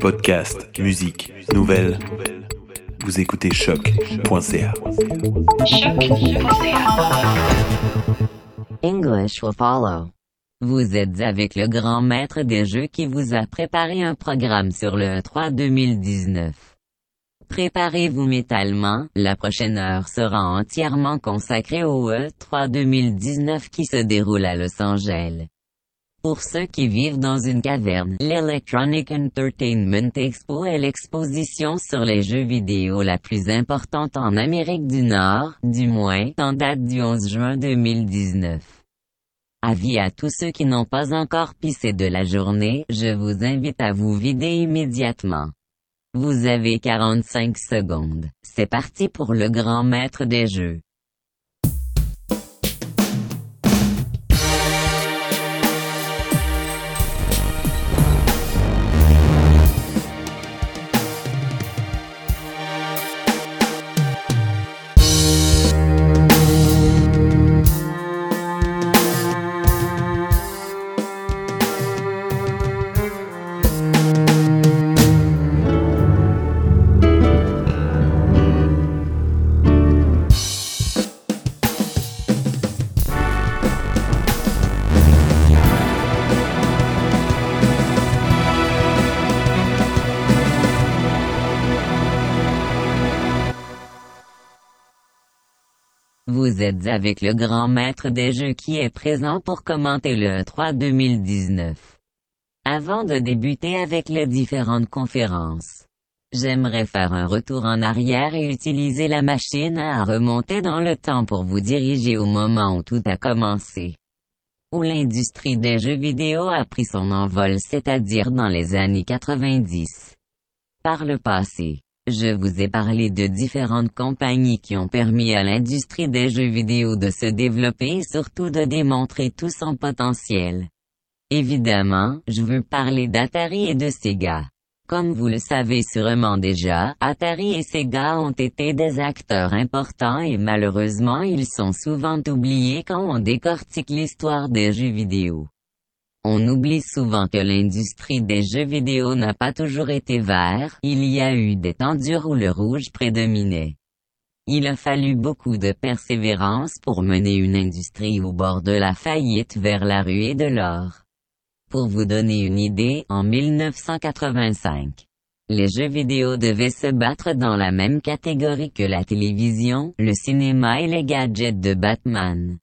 Podcast, musique, nouvelles. Vous écoutez choc.ca. English will follow. Vous êtes avec le grand maître des jeux qui vous a préparé un programme sur le E3 2019. Préparez-vous mentalement, la prochaine heure sera entièrement consacrée au E3 2019 qui se déroule à Los Angeles. Pour ceux qui vivent dans une caverne, l'Electronic Entertainment Expo est l'exposition sur les jeux vidéo la plus importante en Amérique du Nord, du moins, en date du 11 juin 2019. Avis à tous ceux qui n'ont pas encore pissé de la journée, je vous invite à vous vider immédiatement. Vous avez 45 secondes. C'est parti pour le grand maître des jeux. Vous êtes avec le grand maître des jeux qui est présent pour commenter le E3 2019. Avant de débuter avec les différentes conférences, j'aimerais faire un retour en arrière et utiliser la machine à remonter dans le temps pour vous diriger au moment où tout a commencé. Où l'industrie des jeux vidéo a pris son envol c'est-à-dire dans les années 90. Par le passé, je vous ai parlé de différentes compagnies qui ont permis à l'industrie des jeux vidéo de se développer et surtout de démontrer tout son potentiel. Évidemment, je veux parler d'Atari et de Sega. Comme vous le savez sûrement déjà, Atari et Sega ont été des acteurs importants et malheureusement ils sont souvent oubliés quand on décortique l'histoire des jeux vidéo. On oublie souvent que l'industrie des jeux vidéo n'a pas toujours été vert, il y a eu des temps durs où le rouge prédominait. Il a fallu beaucoup de persévérance pour mener une industrie au bord de la faillite vers la ruée de l'or. Pour vous donner une idée, en 1985, les jeux vidéo devaient se battre dans la même catégorie que la télévision, le cinéma et les gadgets de Batman.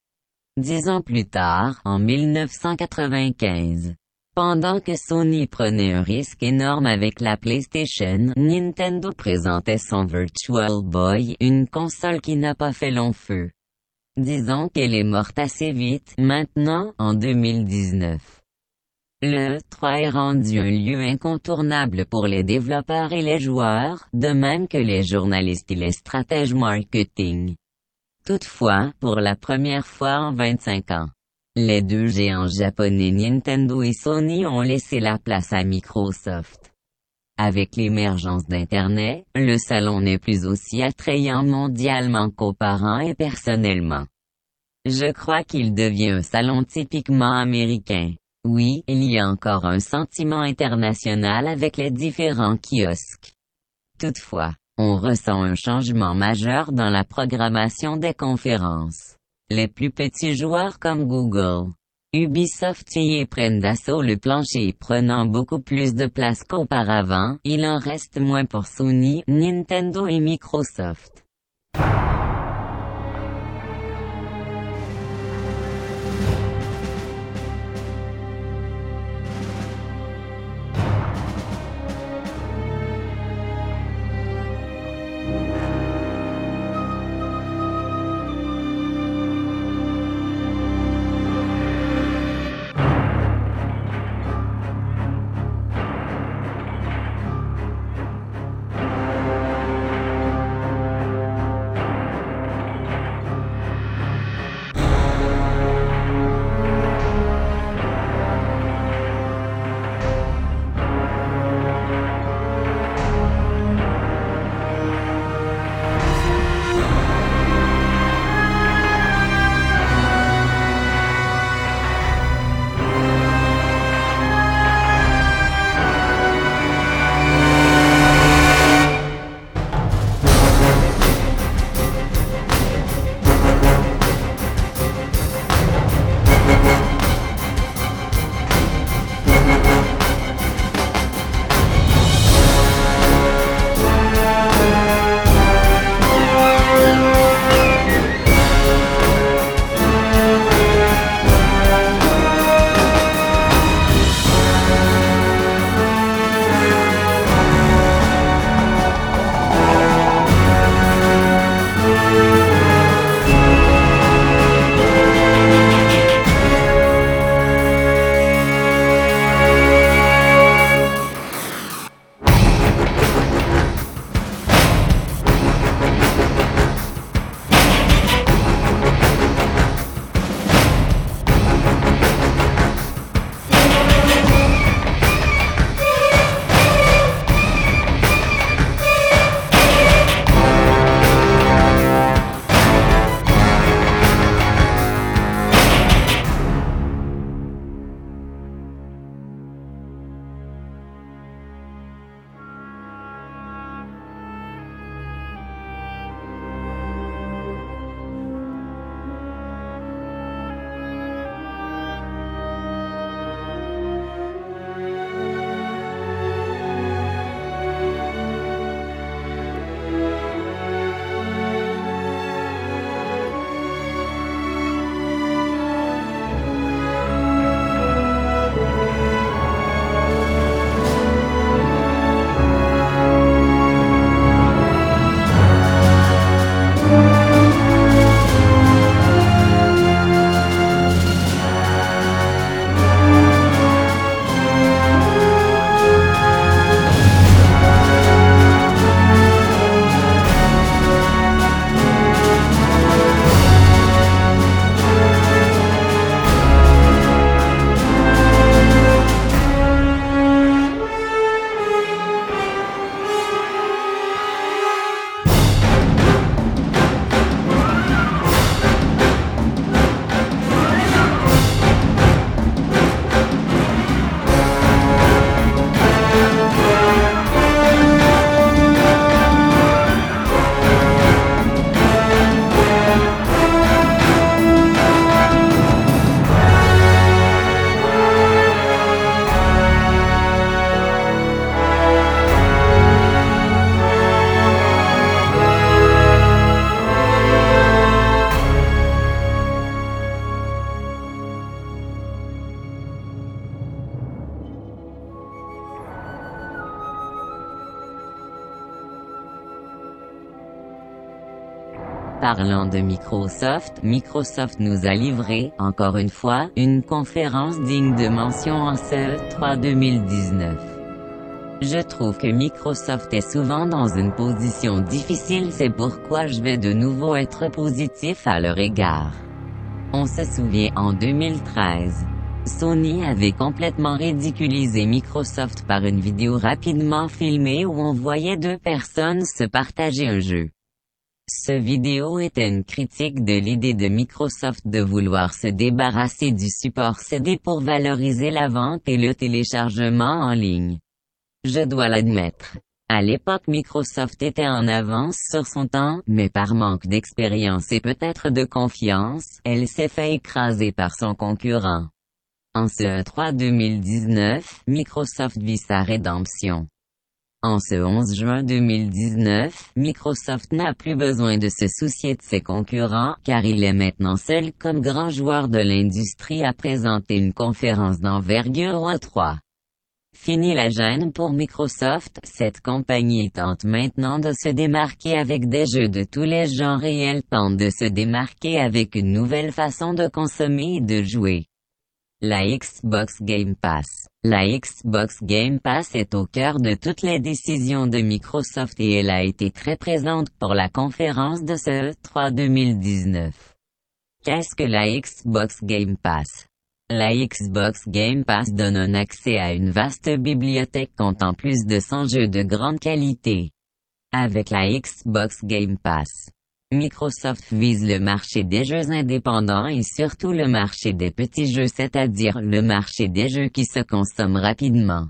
Dix ans plus tard, en 1995, pendant que Sony prenait un risque énorme avec la PlayStation, Nintendo présentait son Virtual Boy, une console qui n'a pas fait long feu. Disons qu'elle est morte assez vite, maintenant, en 2019. Le 3 est rendu un lieu incontournable pour les développeurs et les joueurs, de même que les journalistes et les stratèges marketing. Toutefois, pour la première fois en 25 ans, les deux géants japonais Nintendo et Sony ont laissé la place à Microsoft. Avec l'émergence d'Internet, le salon n'est plus aussi attrayant mondialement qu'auparavant et personnellement. Je crois qu'il devient un salon typiquement américain. Oui, il y a encore un sentiment international avec les différents kiosques. Toutefois, on ressent un changement majeur dans la programmation des conférences. Les plus petits joueurs comme Google, Ubisoft y prennent d'assaut le plancher prenant beaucoup plus de place qu'auparavant, il en reste moins pour Sony, Nintendo et Microsoft. Parlant de Microsoft, Microsoft nous a livré, encore une fois, une conférence digne de mention en ce 3 2019. Je trouve que Microsoft est souvent dans une position difficile c'est pourquoi je vais de nouveau être positif à leur égard. On se souvient en 2013. Sony avait complètement ridiculisé Microsoft par une vidéo rapidement filmée où on voyait deux personnes se partager un jeu. Ce vidéo était une critique de l'idée de Microsoft de vouloir se débarrasser du support CD pour valoriser la vente et le téléchargement en ligne. Je dois l'admettre. À l'époque Microsoft était en avance sur son temps, mais par manque d'expérience et peut-être de confiance, elle s'est fait écraser par son concurrent. En ce 3 2019, Microsoft vit sa rédemption. En ce 11 juin 2019, Microsoft n'a plus besoin de se soucier de ses concurrents, car il est maintenant seul comme grand joueur de l'industrie à présenter une conférence d'envergure à 3. Fini la gêne pour Microsoft, cette compagnie tente maintenant de se démarquer avec des jeux de tous les genres et elle tente de se démarquer avec une nouvelle façon de consommer et de jouer. La Xbox Game Pass. La Xbox Game Pass est au cœur de toutes les décisions de Microsoft et elle a été très présente pour la conférence de ce 3 2019. Qu'est-ce que la Xbox Game Pass? La Xbox Game Pass donne un accès à une vaste bibliothèque comptant plus de 100 jeux de grande qualité. Avec la Xbox Game Pass, Microsoft vise le marché des jeux indépendants et surtout le marché des petits jeux c'est-à-dire le marché des jeux qui se consomment rapidement.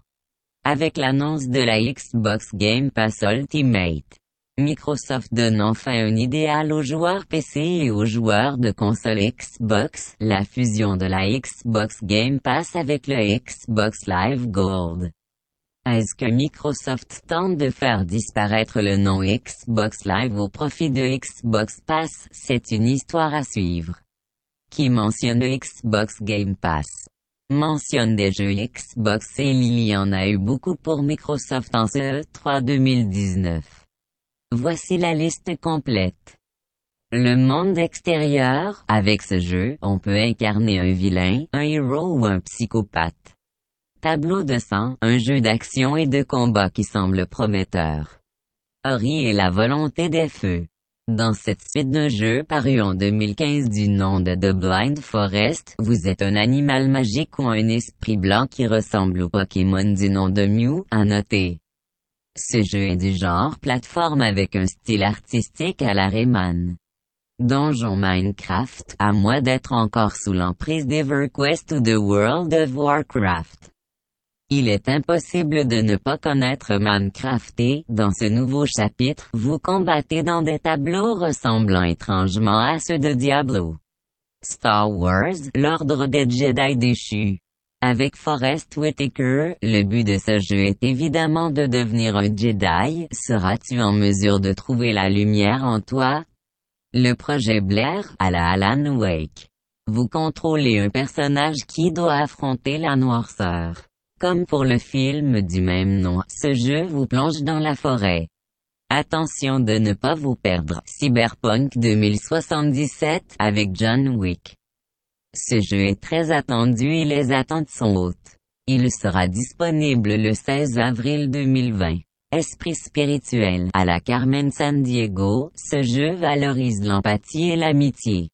Avec l'annonce de la Xbox Game Pass Ultimate, Microsoft donne enfin un idéal aux joueurs PC et aux joueurs de console Xbox, la fusion de la Xbox Game Pass avec le Xbox Live Gold. Est-ce que Microsoft tente de faire disparaître le nom Xbox Live au profit de Xbox Pass? C'est une histoire à suivre. Qui mentionne Xbox Game Pass? Mentionne des jeux Xbox et il y en a eu beaucoup pour Microsoft en ce 3 2019. Voici la liste complète. Le monde extérieur, avec ce jeu, on peut incarner un vilain, un héros ou un psychopathe. Tableau de sang, un jeu d'action et de combat qui semble prometteur. Ori et la volonté des feux. Dans cette suite de jeux paru en 2015 du nom de The Blind Forest, vous êtes un animal magique ou un esprit blanc qui ressemble au Pokémon du nom de Mew, à noter. Ce jeu est du genre plateforme avec un style artistique à la Rayman. Donjon Minecraft, à moins d'être encore sous l'emprise d'EverQuest ou de World of Warcraft. Il est impossible de ne pas connaître Minecraft et, dans ce nouveau chapitre, vous combattez dans des tableaux ressemblant étrangement à ceux de Diablo. Star Wars, l'ordre des Jedi déchus. Avec Forrest Whitaker, le but de ce jeu est évidemment de devenir un Jedi. Seras-tu en mesure de trouver la lumière en toi? Le projet Blair, à la Alan Wake. Vous contrôlez un personnage qui doit affronter la noirceur. Comme pour le film du même nom, ce jeu vous plonge dans la forêt. Attention de ne pas vous perdre. Cyberpunk 2077 avec John Wick. Ce jeu est très attendu et les attentes sont hautes. Il sera disponible le 16 avril 2020. Esprit spirituel. À la Carmen San Diego, ce jeu valorise l'empathie et l'amitié.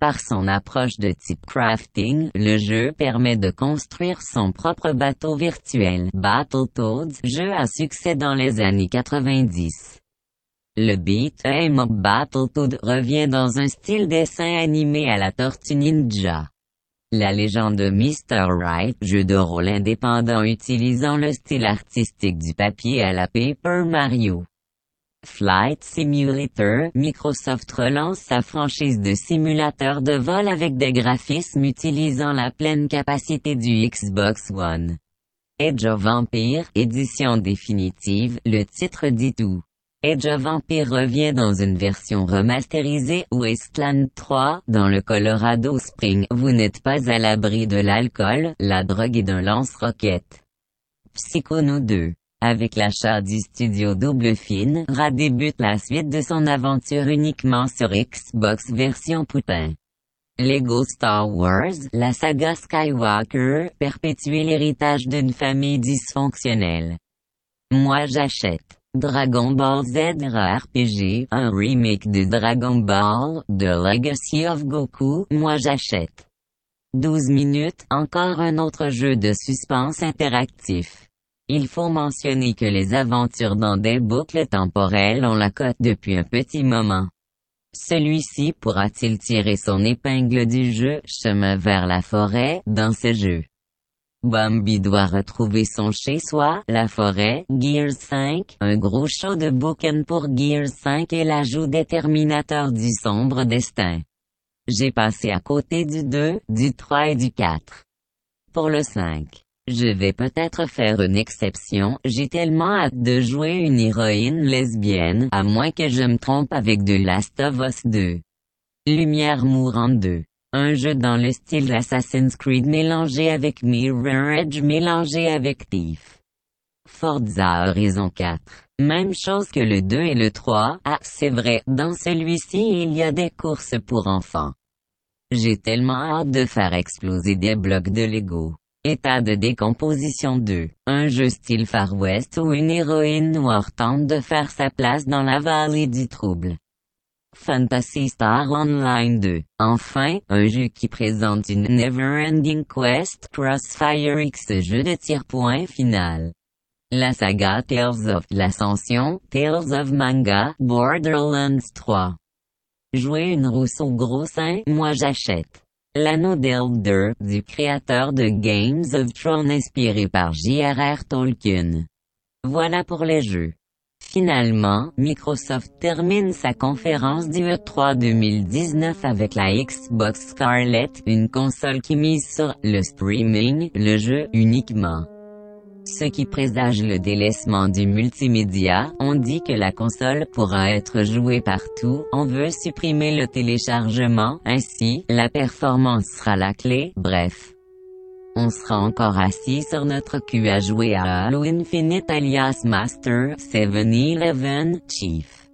Par son approche de type crafting, le jeu permet de construire son propre bateau virtuel, Battletoads, jeu à succès dans les années 90. Le beat em up Battletoads revient dans un style dessin animé à la Tortue Ninja. La légende de Mr. Wright, jeu de rôle indépendant utilisant le style artistique du papier à la Paper Mario. Flight Simulator, Microsoft relance sa franchise de simulateurs de vol avec des graphismes utilisant la pleine capacité du Xbox One. Age of Empire, édition définitive, le titre dit tout. Age of Empire revient dans une version remasterisée Wasteland 3, dans le Colorado Spring. Vous n'êtes pas à l'abri de l'alcool, la drogue et d'un lance-roquette. Psychono 2 Avec l'achat du studio Double Fine, Ra débute la suite de son aventure uniquement sur Xbox version poupin. Lego Star Wars, la saga Skywalker, perpétuer l'héritage d'une famille dysfonctionnelle. Moi j'achète. Dragon Ball Z RPG, un remake de Dragon Ball, The Legacy of Goku, moi j'achète. 12 minutes, encore un autre jeu de suspense interactif. Il faut mentionner que les aventures dans des boucles temporelles ont la cote depuis un petit moment. Celui-ci pourra-t-il tirer son épingle du jeu Chemin vers la forêt dans ce jeu? Bambi doit retrouver son chez-soi, la forêt, Gears 5, un gros show de boucan pour Gears 5 et l'ajout des Terminators du sombre destin. J'ai passé à côté du 2, du 3 et du 4. Pour le 5. Je vais peut-être faire une exception, j'ai tellement hâte de jouer une héroïne lesbienne, à moins que je me trompe avec The Last of Us 2. Lumière mourante 2. Un jeu dans le style Assassin's Creed mélangé avec Mirror Edge mélangé avec Thief. Forza Horizon 4. Même chose que le 2 et le 3, ah c'est vrai, dans celui-ci il y a des courses pour enfants. J'ai tellement hâte de faire exploser des blocs de Lego. État de décomposition 2. Un jeu style Far West où une héroïne noire tente de faire sa place dans la vallée du trouble. Fantasy Star Online 2. Enfin, un jeu qui présente une never-ending quest Crossfire X jeu de tir point final. La saga Tales of l'Ascension, Tales of Manga, Borderlands 3. Jouer une Rousseau gros sein, moi j'achète. L'anneau d'Elder, du créateur de Games of Thrones inspiré par J.R.R. Tolkien. Voilà pour les jeux. Finalement, Microsoft termine sa conférence du E3 2019 avec la Xbox Scarlett, une console qui mise sur le streaming, le jeu uniquement ce qui présage le délaissement du multimédia, on dit que la console pourra être jouée partout, on veut supprimer le téléchargement, ainsi, la performance sera la clé, bref. On sera encore assis sur notre cul à jouer à Halo Infinite alias Master 7-Eleven Chief.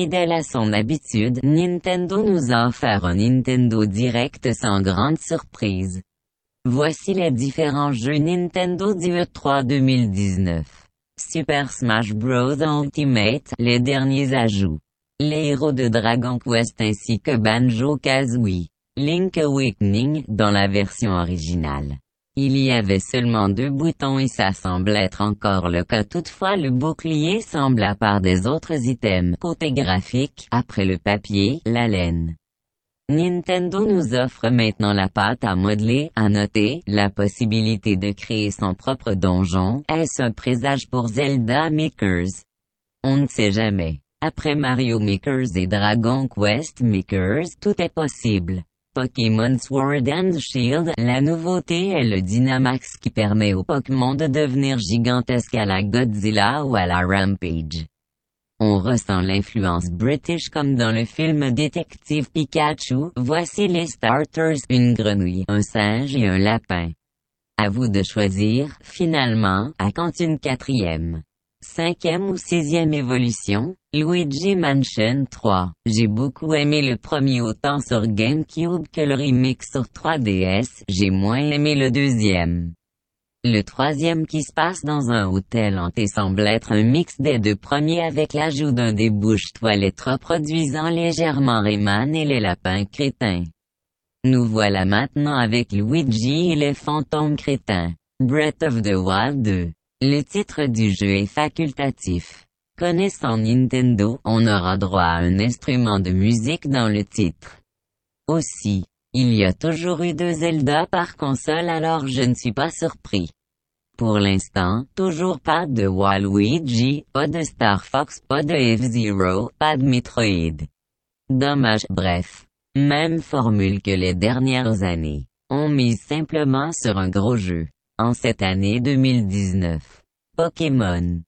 Fidèle à son habitude, Nintendo nous a offert un Nintendo Direct sans grande surprise. Voici les différents jeux Nintendo Direct 3 2019. Super Smash Bros. Ultimate, les derniers ajouts. Les héros de Dragon Quest ainsi que Banjo-Kazooie. Link Awakening, dans la version originale. Il y avait seulement deux boutons et ça semble être encore le cas toutefois le bouclier semble à part des autres items. Côté graphique, après le papier, la laine. Nintendo nous offre maintenant la pâte à modeler, à noter, la possibilité de créer son propre donjon, est-ce un présage pour Zelda Makers? On ne sait jamais. Après Mario Makers et Dragon Quest Makers, tout est possible. Pokémon Sword and Shield, la nouveauté est le Dynamax qui permet au Pokémon de devenir gigantesque à la Godzilla ou à la Rampage. On ressent l'influence british comme dans le film Détective Pikachu, voici les starters, une grenouille, un singe et un lapin. À vous de choisir, finalement, à quand une quatrième cinquième ou sixième évolution, Luigi Mansion 3. J'ai beaucoup aimé le premier autant sur GameCube que le remake sur 3DS, j'ai moins aimé le deuxième. Le troisième qui se passe dans un hôtel hanté semble être un mix des deux premiers avec l'ajout d'un des bouches toilettes reproduisant légèrement Rayman et les lapins crétins. Nous voilà maintenant avec Luigi et les fantômes crétins. Breath of the Wild 2. Le titre du jeu est facultatif. Connaissant Nintendo, on aura droit à un instrument de musique dans le titre. Aussi, il y a toujours eu deux Zelda par console alors je ne suis pas surpris. Pour l'instant, toujours pas de Waluigi, pas de Star Fox, pas de F-Zero, pas de Metroid. Dommage, bref. Même formule que les dernières années. On mise simplement sur un gros jeu en cette année 2019. Pokémon.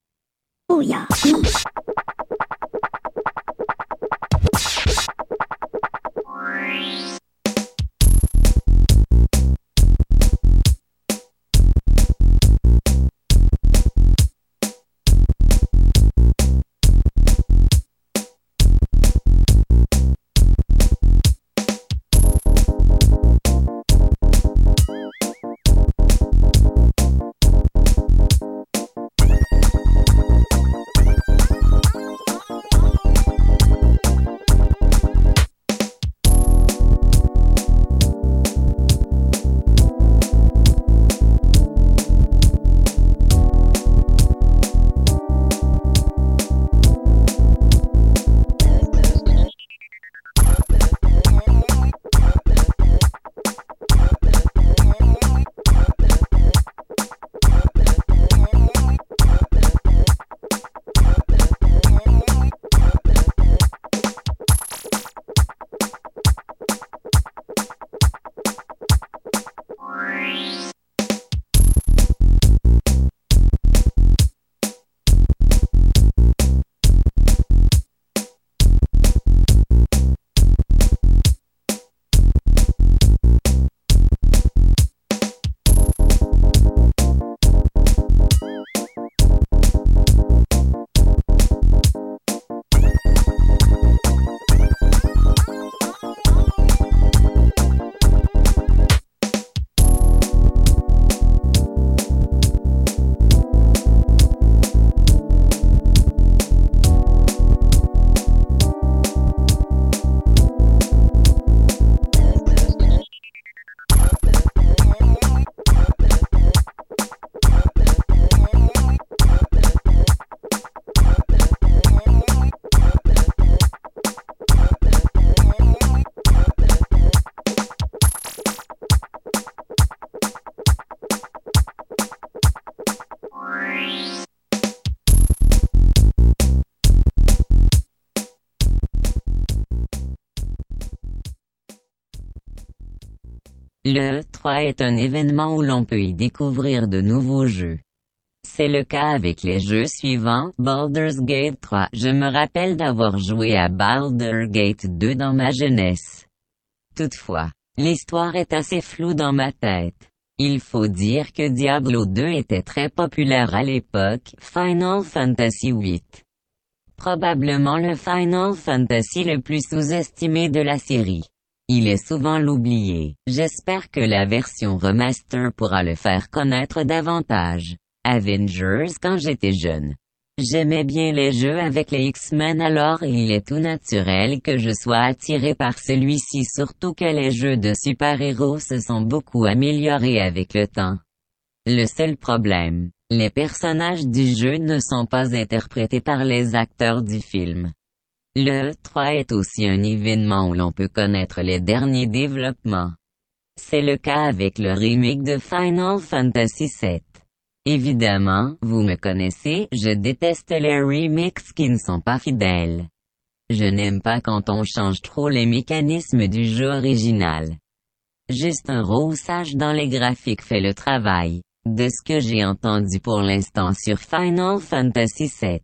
Le 3 est un événement où l'on peut y découvrir de nouveaux jeux. C'est le cas avec les jeux suivants, Baldur's Gate 3. Je me rappelle d'avoir joué à Baldur's Gate 2 dans ma jeunesse. Toutefois, l'histoire est assez floue dans ma tête. Il faut dire que Diablo 2 était très populaire à l'époque, Final Fantasy VIII probablement le Final Fantasy le plus sous-estimé de la série. Il est souvent l'oublié. J'espère que la version remaster pourra le faire connaître davantage. Avengers quand j'étais jeune. J'aimais bien les jeux avec les X-Men alors il est tout naturel que je sois attiré par celui-ci surtout que les jeux de super-héros se sont beaucoup améliorés avec le temps. Le seul problème, les personnages du jeu ne sont pas interprétés par les acteurs du film. Le 3 est aussi un événement où l'on peut connaître les derniers développements. C'est le cas avec le remake de Final Fantasy VII. Évidemment, vous me connaissez, je déteste les remixes qui ne sont pas fidèles. Je n'aime pas quand on change trop les mécanismes du jeu original. Juste un roussage dans les graphiques fait le travail. De ce que j'ai entendu pour l'instant sur Final Fantasy VII.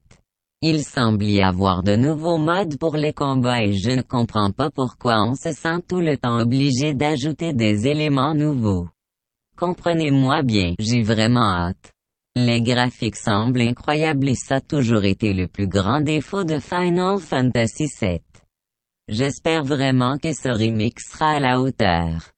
Il semble y avoir de nouveaux modes pour les combats et je ne comprends pas pourquoi on se sent tout le temps obligé d'ajouter des éléments nouveaux. Comprenez-moi bien, j'ai vraiment hâte. Les graphiques semblent incroyables et ça a toujours été le plus grand défaut de Final Fantasy VII. J'espère vraiment que ce remix sera à la hauteur.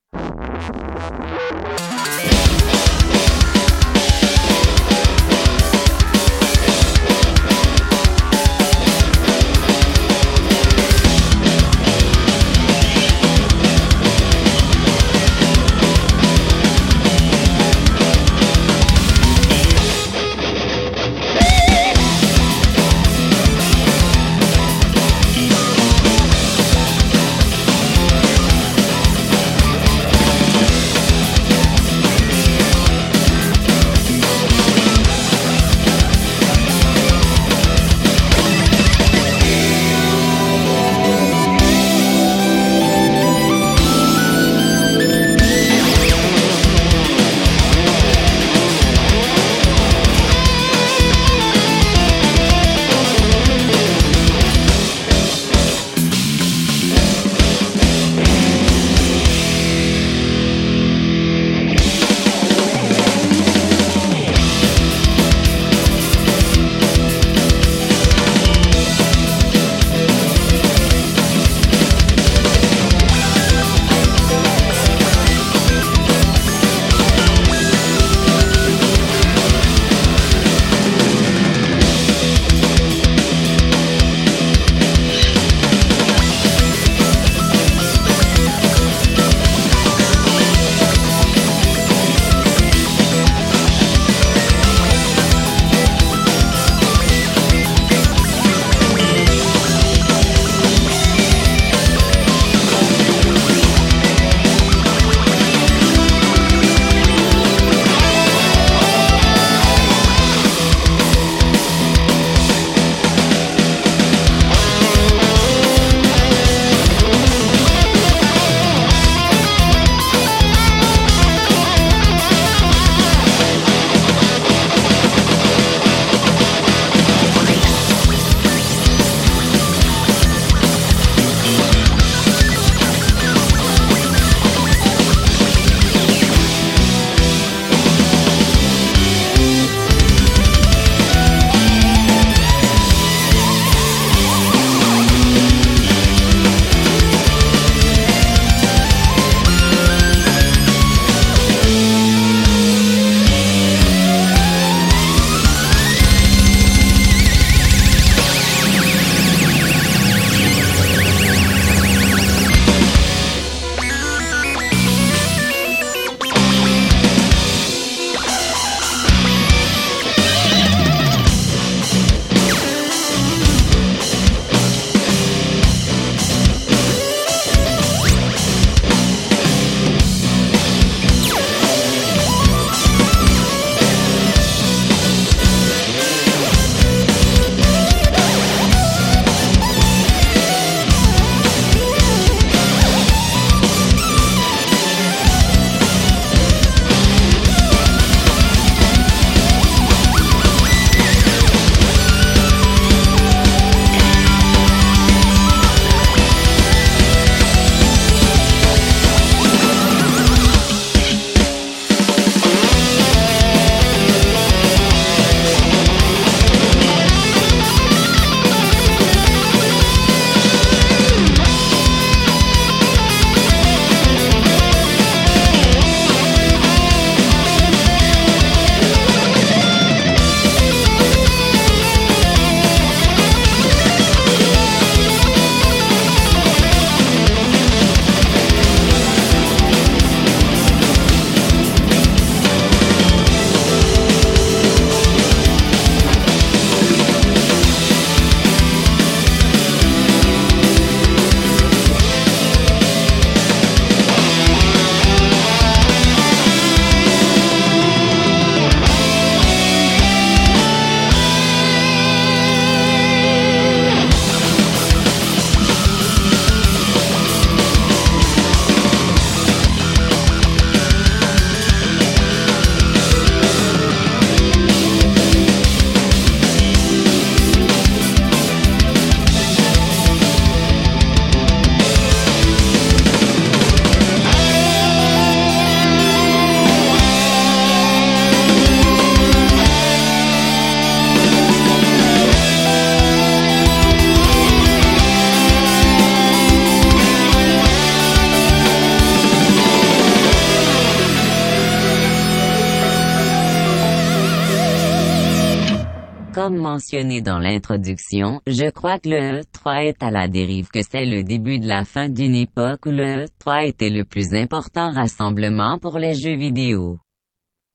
Dans l'introduction, je crois que le E3 est à la dérive que c'est le début de la fin d'une époque où le E3 était le plus important rassemblement pour les jeux vidéo.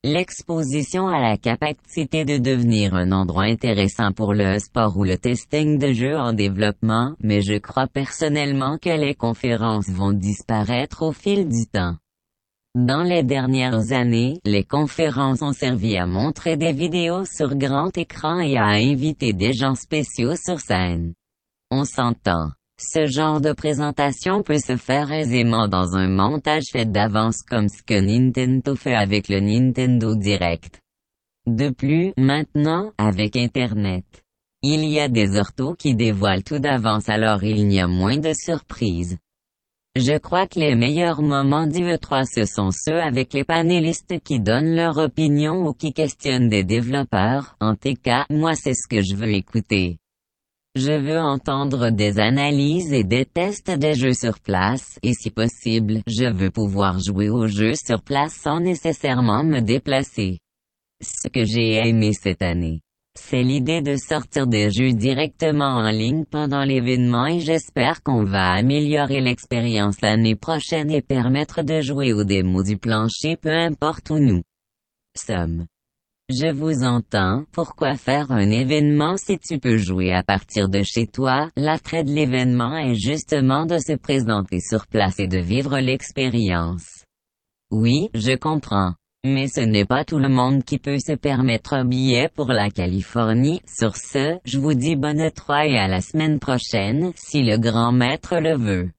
L'exposition a la capacité de devenir un endroit intéressant pour le sport ou le testing de jeux en développement, mais je crois personnellement que les conférences vont disparaître au fil du temps. Dans les dernières années, les conférences ont servi à montrer des vidéos sur grand écran et à inviter des gens spéciaux sur scène. On s'entend. Ce genre de présentation peut se faire aisément dans un montage fait d'avance comme ce que Nintendo fait avec le Nintendo Direct. De plus, maintenant, avec Internet, il y a des orthos qui dévoilent tout d'avance alors il y a moins de surprises. Je crois que les meilleurs moments du E3 ce sont ceux avec les panélistes qui donnent leur opinion ou qui questionnent des développeurs, en cas, moi c'est ce que je veux écouter. Je veux entendre des analyses et des tests des jeux sur place, et si possible, je veux pouvoir jouer aux jeux sur place sans nécessairement me déplacer. Ce que j'ai aimé cette année, c'est l'idée de sortir des jeux directement en ligne pendant l'événement et j'espère qu'on va améliorer l'expérience l'année prochaine et permettre de jouer aux démos du plancher peu importe où nous sommes. Je vous entends, pourquoi faire un événement si tu peux jouer à partir de chez toi, l'attrait de l'événement est justement de se présenter sur place et de vivre l'expérience. Oui, je comprends. Mais ce n'est pas tout le monde qui peut se permettre un billet pour la Californie. Sur ce, je vous dis bonne 3 et à la semaine prochaine, si le grand maître le veut.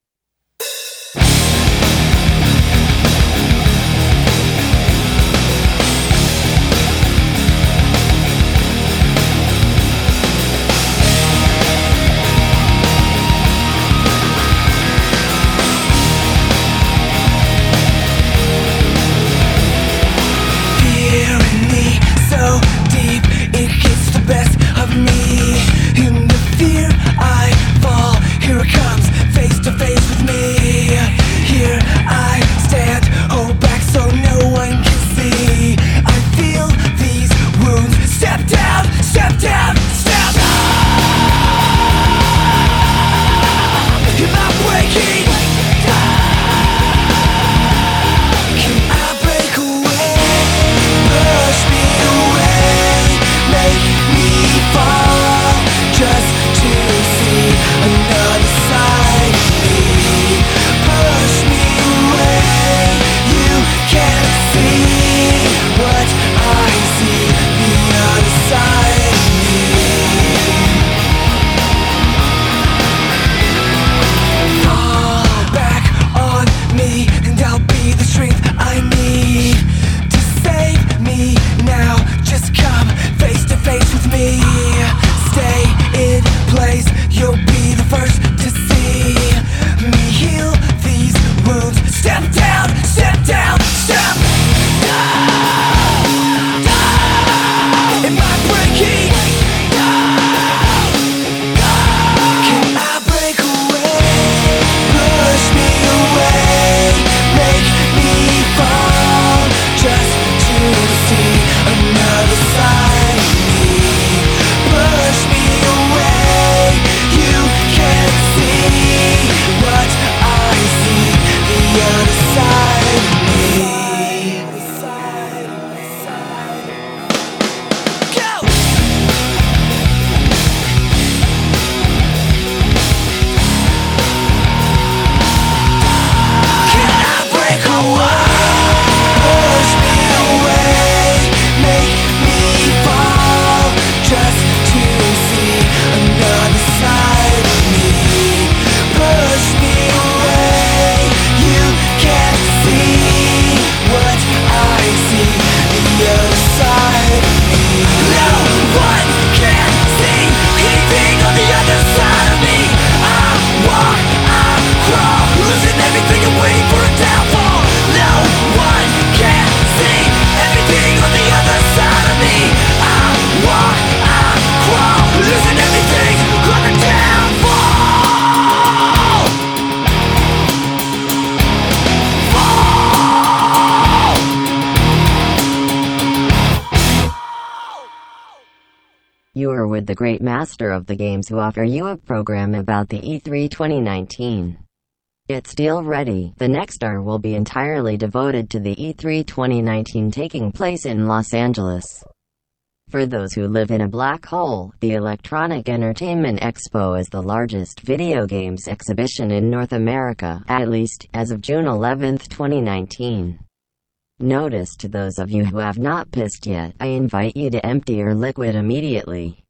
The great master of the games who offer you a program about the E3 2019. Get Steel ready. The next hour will be entirely devoted to the E3 2019 taking place in Los Angeles. For those who live in a black hole, the Electronic Entertainment Expo is the largest video games exhibition in North America, at least as of June 11, 2019. Notice to those of you who have not pissed yet, I invite you to empty your liquid immediately.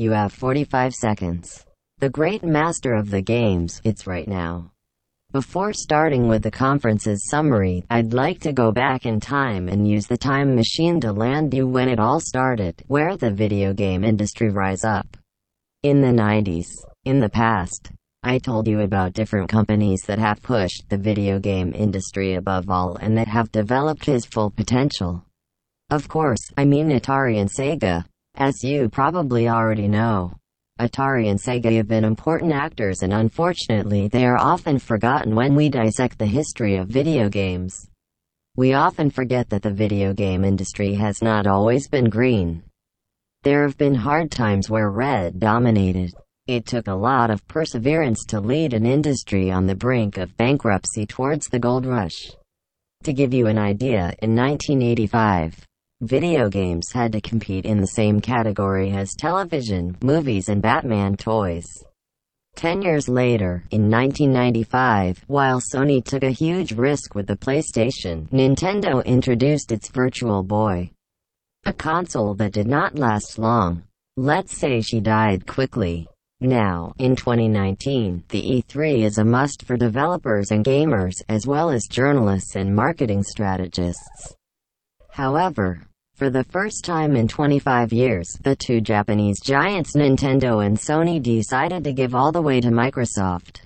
You have 45 seconds. The great master of the games, it's right now. Before starting with the conference's summary, I'd like to go back in time and use the time machine to land you when it all started, where the video game industry rise up. In the 90s. In the past. I told you about different companies that have pushed the video game industry above all and that have developed his full potential. Of course, I mean Atari and Sega. As you probably already know. Atari and Sega have been important actors and unfortunately they are often forgotten when we dissect the history of video games. We often forget that the video game industry has not always been green. There have been hard times where red dominated. It took a lot of perseverance to lead an industry on the brink of bankruptcy towards the gold rush. To give you an idea, in 1985, Video games had to compete in the same category as television, movies and Batman toys. Ten years later, in 1995, while Sony took a huge risk with the PlayStation, Nintendo introduced its Virtual Boy. A console that did not last long. Let's say she died quickly. Now, in 2019, the E3 is a must for developers and gamers, as well as journalists and marketing strategists. However, for the first time in 25 years, the two Japanese giants Nintendo and Sony decided to give all the way to Microsoft.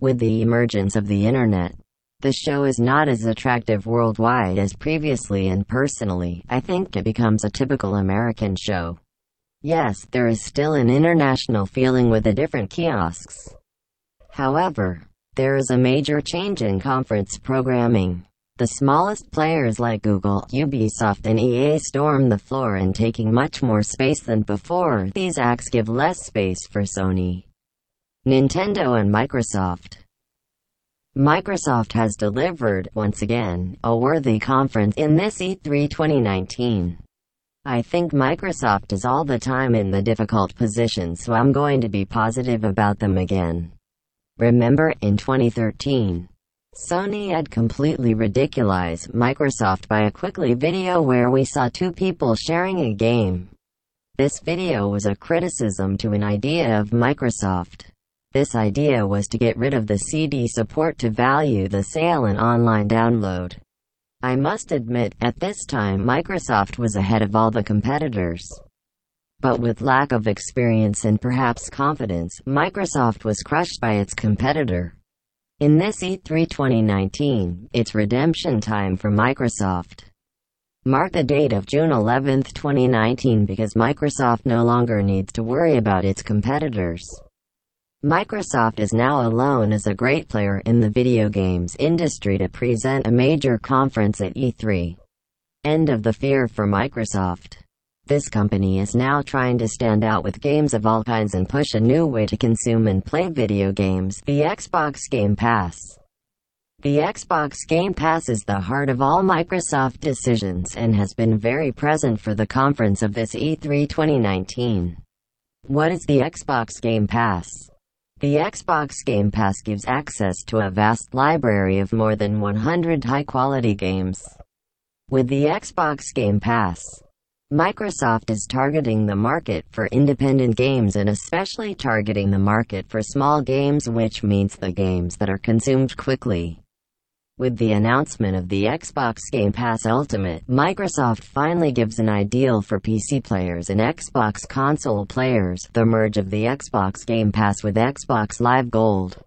With the emergence of the internet, the show is not as attractive worldwide as previously and personally, I think it becomes a typical American show. Yes, there is still an international feeling with the different kiosks. However, there is a major change in conference programming. The smallest players like Google, Ubisoft and EA storm the floor and taking much more space than before. These acts give less space for Sony, Nintendo and Microsoft. Microsoft has delivered, once again, a worthy conference in this E3 2019. I think Microsoft is all the time in the difficult position so I'm going to be positive about them again. Remember, in 2013, Sony had completely ridiculized Microsoft by a quickly video where we saw two people sharing a game. This video was a criticism to an idea of Microsoft. This idea was to get rid of the CD support to value the sale and online download. I must admit, at this time Microsoft was ahead of all the competitors. But with lack of experience and perhaps confidence, Microsoft was crushed by its competitor. In this E3 2019, it's redemption time for Microsoft. Mark the date of June 11, 2019 because Microsoft no longer needs to worry about its competitors. Microsoft is now alone as a great player in the video games industry to present a major conference at E3. End of the fear for Microsoft. This company is now trying to stand out with games of all kinds and push a new way to consume and play video games, the Xbox Game Pass. The Xbox Game Pass is the heart of all Microsoft decisions and has been very present for the conference of this E3 2019. What is the Xbox Game Pass? The Xbox Game Pass gives access to a vast library of more than 100 high-quality games. With the Xbox Game Pass, Microsoft is targeting the market for independent games and especially targeting the market for small games which means the games that are consumed quickly. With the announcement of the Xbox Game Pass Ultimate, Microsoft finally gives an ideal for PC players and Xbox console players, the merge of the Xbox Game Pass with Xbox Live Gold.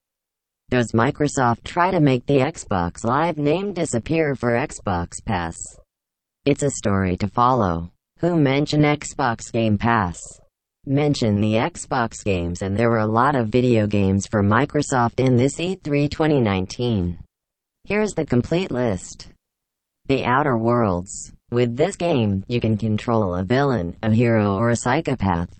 Does Microsoft try to make the Xbox Live name disappear for Xbox Pass? It's a story to follow. Who mention Xbox Game Pass? Mention the Xbox games and there were a lot of video games for Microsoft in this E3 2019. Here's the complete list. The Outer Worlds. With this game, you can control a villain, a hero or a psychopath.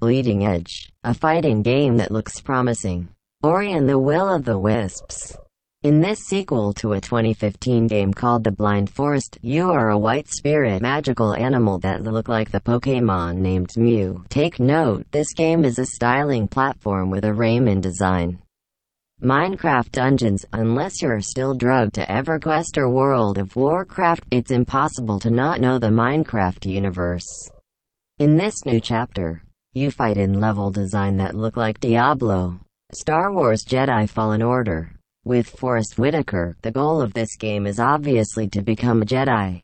Bleeding Edge, a fighting game that looks promising. Ori and the Will of the Wisps. In this sequel to a 2015 game called The Blind Forest, you are a white spirit magical animal that look like the Pokemon named Mew. Take note, this game is a styling platform with a Rayman design. Minecraft Dungeons, unless you're still drugged to EverQuest or World of Warcraft, it's impossible to not know the Minecraft universe. In this new chapter, you fight in level design that look like Diablo. Star Wars Jedi Fallen Order. With Forrest Whitaker, the goal of this game is obviously to become a Jedi.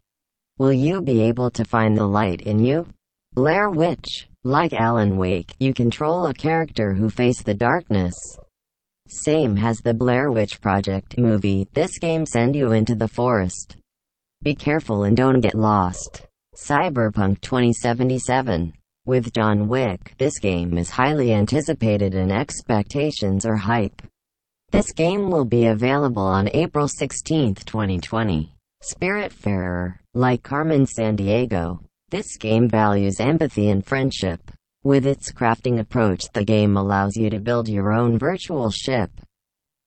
Will you be able to find the light in you? Blair Witch. Like Alan Wake, you control a character who face the darkness. Same has the Blair Witch Project movie, this game send you into the forest. Be careful and don't get lost. Cyberpunk 2077 with John Wick, this game is highly anticipated and expectations are hype. This game will be available on April 16, 2020. Spiritfarer, like Carmen Sandiego, this game values empathy and friendship. With its crafting approach the game allows you to build your own virtual ship.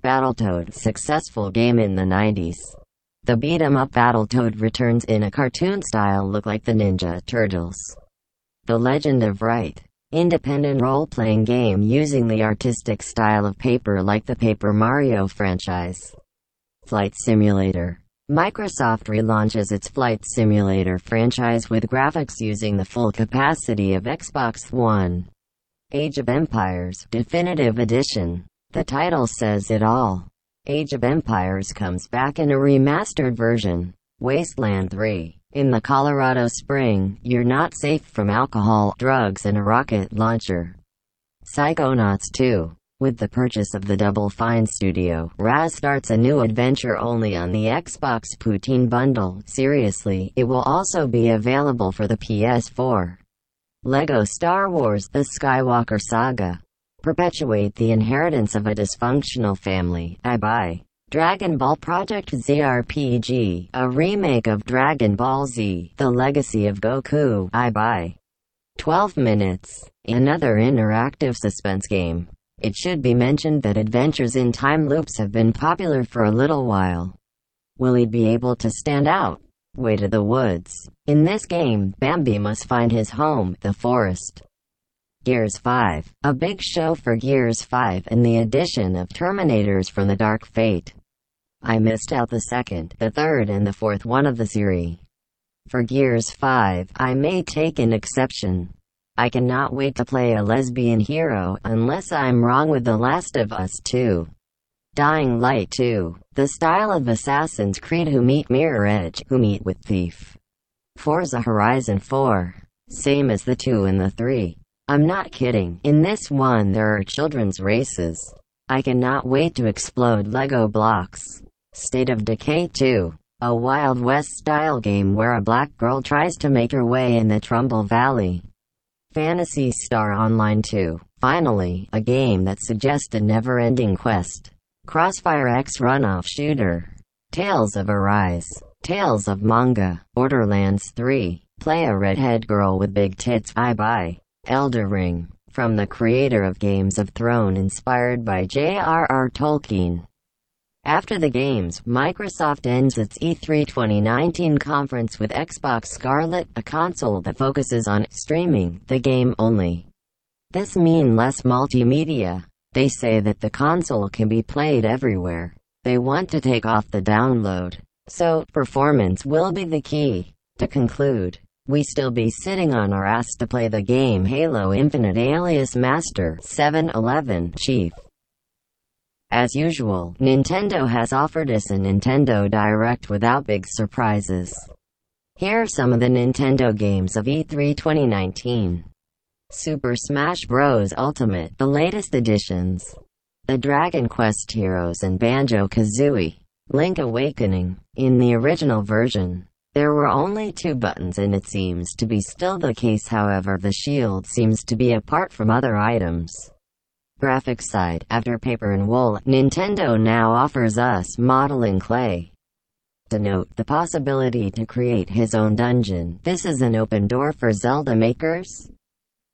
Battletoad, successful game in the 90s. The beat-em-up Battletoad returns in a cartoon style look like the Ninja Turtles. The Legend of Wright. Independent role-playing game using the artistic style of paper like the Paper Mario franchise. Flight Simulator. Microsoft relaunches its Flight Simulator franchise with graphics using the full capacity of Xbox One. Age of Empires Definitive Edition. The title says it all. Age of Empires comes back in a remastered version. Wasteland 3 in the Colorado Spring, you're not safe from alcohol, drugs and a rocket launcher. Psychonauts 2. With the purchase of the Double Fine Studio, Raz starts a new adventure only on the Xbox Poutine bundle. Seriously, it will also be available for the PS4. LEGO Star Wars The Skywalker Saga. Perpetuate the inheritance of a dysfunctional family. I buy. Dragon Ball Project ZRPG, a remake of Dragon Ball Z, The Legacy of Goku, I buy. 12 minutes, another interactive suspense game. It should be mentioned that adventures in time loops have been popular for a little while. Will he be able to stand out? Way to the woods. In this game, Bambi must find his home, the forest. Gears 5, a big show for Gears 5 and the addition of Terminators from the Dark Fate. I missed out the second, the third and the fourth one of the series. For Gears 5, I may take an exception. I cannot wait to play a lesbian hero, unless I'm wrong with The Last of Us 2. Dying Light 2, the style of Assassin's Creed who meet Mirror Edge, who meet with Thief. Forza Horizon 4, same as the 2 and the 3. I'm not kidding, in this one there are children's races. I cannot wait to explode Lego blocks. State of Decay 2. A Wild West-style game where a black girl tries to make her way in the Trumbull Valley. Fantasy Star Online 2. Finally, a game that suggests a never-ending quest. Crossfire X runoff shooter. Tales of Arise. Tales of Manga. Borderlands 3. Play a redhead girl with big tits. I buy. Elder Ring. From the creator of Games of Throne inspired by J.R.R. Tolkien. After the games, Microsoft ends its E3 2019 conference with Xbox Scarlet, a console that focuses on streaming the game only. This mean less multimedia. They say that the console can be played everywhere. They want to take off the download. So, performance will be the key. To conclude, we still be sitting on our ass to play the game Halo Infinite Alias Master 711 Chief. As usual, Nintendo has offered us a Nintendo Direct without big surprises. Here are some of the Nintendo games of E3 2019. Super Smash Bros. Ultimate, the latest editions. The Dragon Quest Heroes and Banjo-Kazooie. Link Awakening. In the original version, there were only two buttons and it seems to be still the case however the shield seems to be apart from other items graphics side, after paper and wool, Nintendo now offers us modeling clay. To note the possibility to create his own dungeon, this is an open door for Zelda makers.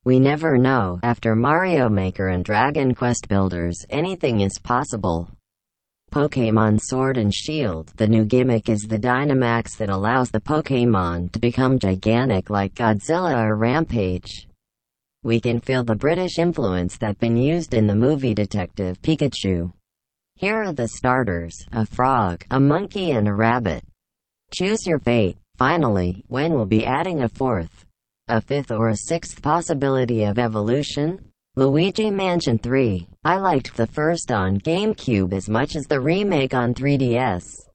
We never know, after Mario Maker and Dragon Quest Builders, anything is possible. Pokemon Sword and Shield. The new gimmick is the Dynamax that allows the Pokemon to become gigantic like Godzilla or Rampage. We can feel the British influence that been used in the movie Detective Pikachu. Here are the starters, a frog, a monkey and a rabbit. Choose your fate. Finally, when we'll be adding a fourth, a fifth or a sixth possibility of evolution? Luigi Mansion 3. I liked the first on GameCube as much as the remake on 3DS.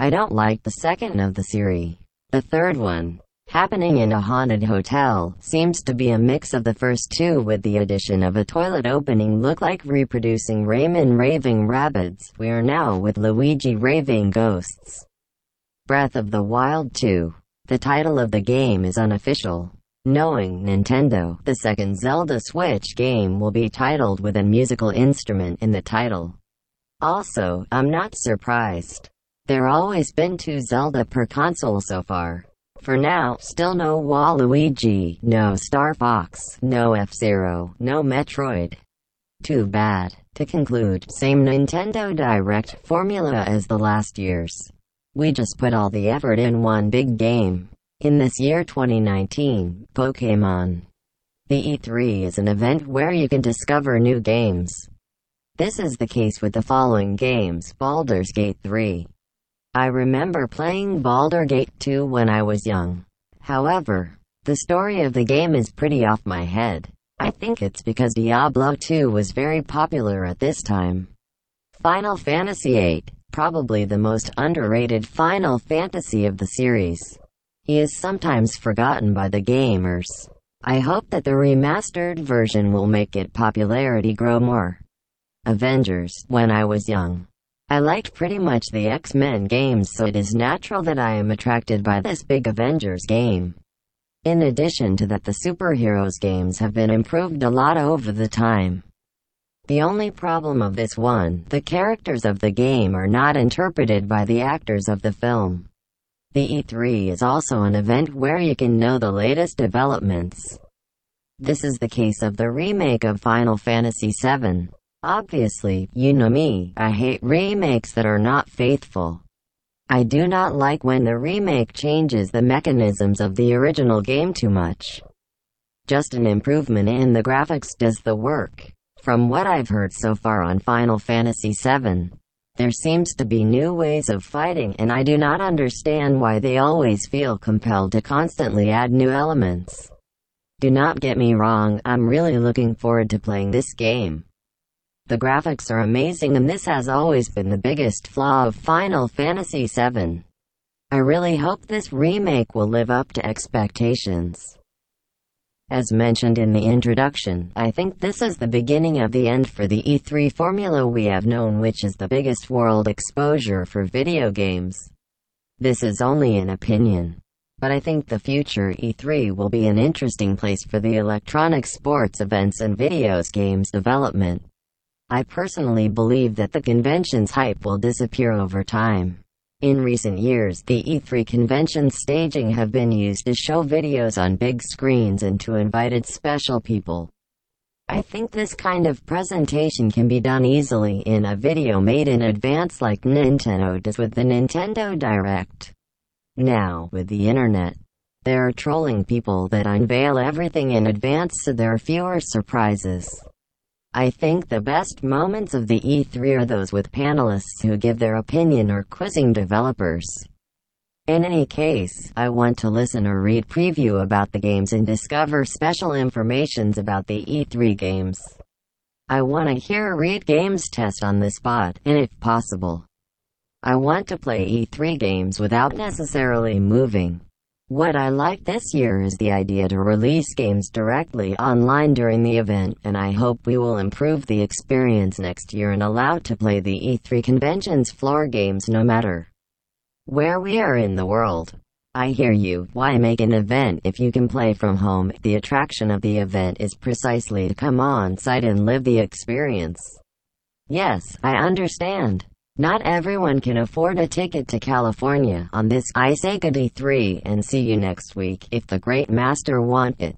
I don't like the second of the series. The third one, happening in a haunted hotel, seems to be a mix of the first two with the addition of a toilet opening look like reproducing Rayman Raving Rabbids. We are now with Luigi Raving Ghosts. Breath of the Wild 2. The title of the game is unofficial. Knowing Nintendo, the second Zelda Switch game will be titled with a musical instrument in the title. Also, I'm not surprised. There always been two Zelda per console so far. For now, still no Waluigi, no Star Fox, no F-Zero, no Metroid. Too bad. To conclude, same Nintendo Direct formula as the last years. We just put all the effort in one big game. In this year 2019, Pokemon. The E3 is an event where you can discover new games. This is the case with the following games Baldur's Gate 3. I remember playing Baldur Gate 2 when I was young. However, the story of the game is pretty off my head. I think it's because Diablo 2 was very popular at this time. Final Fantasy VIII, probably the most underrated Final Fantasy of the series. He is sometimes forgotten by the gamers. I hope that the remastered version will make its popularity grow more. Avengers, when I was young. I liked pretty much the X-Men games so it is natural that I am attracted by this big Avengers game. In addition to that the superheroes games have been improved a lot over the time. The only problem of this one, the characters of the game are not interpreted by the actors of the film. The E3 is also an event where you can know the latest developments. This is the case of the remake of Final Fantasy VII. Obviously, you know me, I hate remakes that are not faithful. I do not like when the remake changes the mechanisms of the original game too much. Just an improvement in the graphics does the work. From what I've heard so far on Final Fantasy VII, there seems to be new ways of fighting and I do not understand why they always feel compelled to constantly add new elements. Do not get me wrong, I'm really looking forward to playing this game. The graphics are amazing and this has always been the biggest flaw of Final Fantasy VII. I really hope this remake will live up to expectations. As mentioned in the introduction, I think this is the beginning of the end for the E3 formula we have known which is the biggest world exposure for video games. This is only an opinion. But I think the future E3 will be an interesting place for the electronic sports events and videos games development. I personally believe that the convention's hype will disappear over time. In recent years, the E3 convention staging have been used to show videos on big screens and to invited special people. I think this kind of presentation can be done easily in a video made in advance like Nintendo does with the Nintendo Direct. Now, with the internet, there are trolling people that unveil everything in advance so there are fewer surprises. I think the best moments of the E3 are those with panelists who give their opinion or quizzing developers. In any case, I want to listen or read preview about the games and discover special informations about the E3 games. I want to hear read games test on the spot, and if possible. I want to play E3 games without necessarily moving. What I like this year is the idea to release games directly online during the event, and I hope we will improve the experience next year and allow to play the E3 convention's floor games no matter where we are in the world. I hear you. Why make an event if you can play from home? The attraction of the event is precisely to come on site and live the experience. Yes, I understand. Not everyone can afford a ticket to California on this I say good E3 and see you next week if the great master want it.